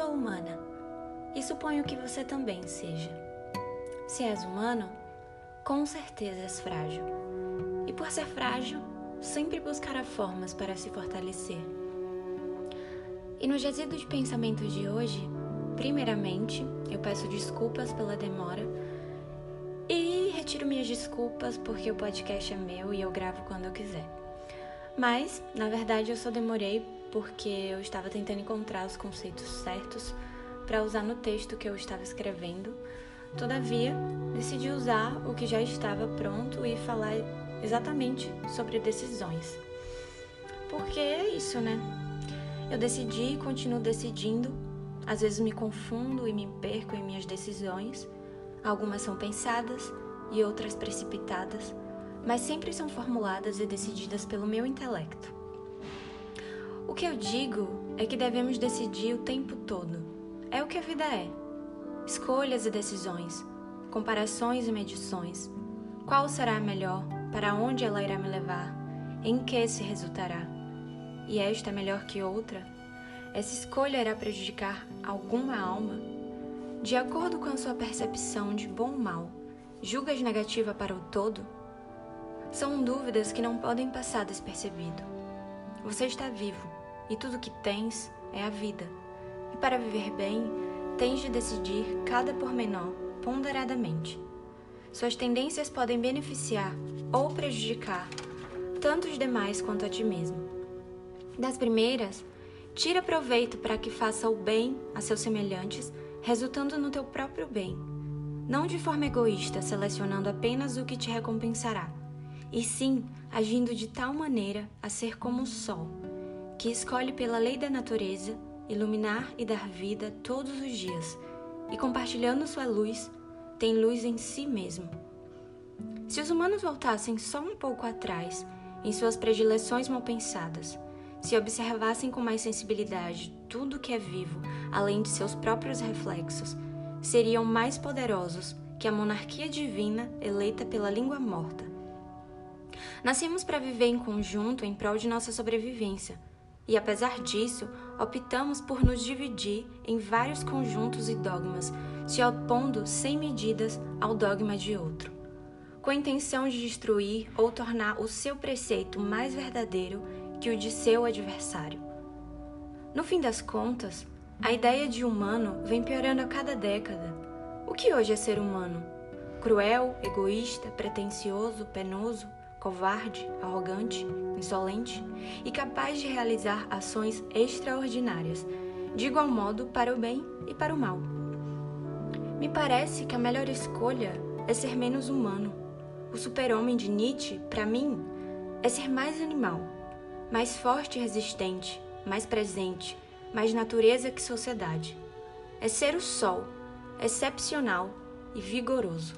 sou humana e suponho que você também seja. Se és humano, com certeza és frágil. E por ser frágil, sempre buscará formas para se fortalecer. E no jazido de pensamentos de hoje, primeiramente, eu peço desculpas pela demora e retiro minhas desculpas porque o podcast é meu e eu gravo quando eu quiser. Mas, na verdade, eu só demorei porque eu estava tentando encontrar os conceitos certos para usar no texto que eu estava escrevendo. Todavia, decidi usar o que já estava pronto e falar exatamente sobre decisões. Porque é isso, né? Eu decidi e continuo decidindo. Às vezes me confundo e me perco em minhas decisões. Algumas são pensadas e outras precipitadas, mas sempre são formuladas e decididas pelo meu intelecto. O que eu digo é que devemos decidir o tempo todo. É o que a vida é. Escolhas e decisões, comparações e medições. Qual será a melhor? Para onde ela irá me levar? Em que se resultará? E esta é melhor que outra? Essa escolha irá prejudicar alguma alma? De acordo com a sua percepção de bom ou mal, julgas negativa para o todo? São dúvidas que não podem passar despercebido. Você está vivo e tudo que tens é a vida. E para viver bem, tens de decidir cada pormenor ponderadamente. Suas tendências podem beneficiar ou prejudicar tanto os demais quanto a ti mesmo. Das primeiras, tira proveito para que faça o bem a seus semelhantes, resultando no teu próprio bem, não de forma egoísta, selecionando apenas o que te recompensará, e sim agindo de tal maneira a ser como o sol, que escolhe pela lei da natureza iluminar e dar vida todos os dias, e compartilhando sua luz, tem luz em si mesmo. Se os humanos voltassem só um pouco atrás em suas predileções mal pensadas, se observassem com mais sensibilidade tudo que é vivo, além de seus próprios reflexos, seriam mais poderosos que a monarquia divina eleita pela língua morta. Nascemos para viver em conjunto em prol de nossa sobrevivência e apesar disso, optamos por nos dividir em vários conjuntos e dogmas, se opondo sem medidas ao dogma de outro, com a intenção de destruir ou tornar o seu preceito mais verdadeiro que o de seu adversário. No fim das contas, a ideia de humano vem piorando a cada década. O que hoje é ser humano? Cruel, egoísta, pretensioso, penoso, covarde, arrogante, insolente e capaz de realizar ações extraordinárias, de igual modo para o bem e para o mal. Me parece que a melhor escolha é ser menos humano. O super-homem de Nietzsche, para mim, é ser mais animal, mais forte e resistente, mais presente, mais natureza que sociedade. É ser o sol, excepcional e vigoroso.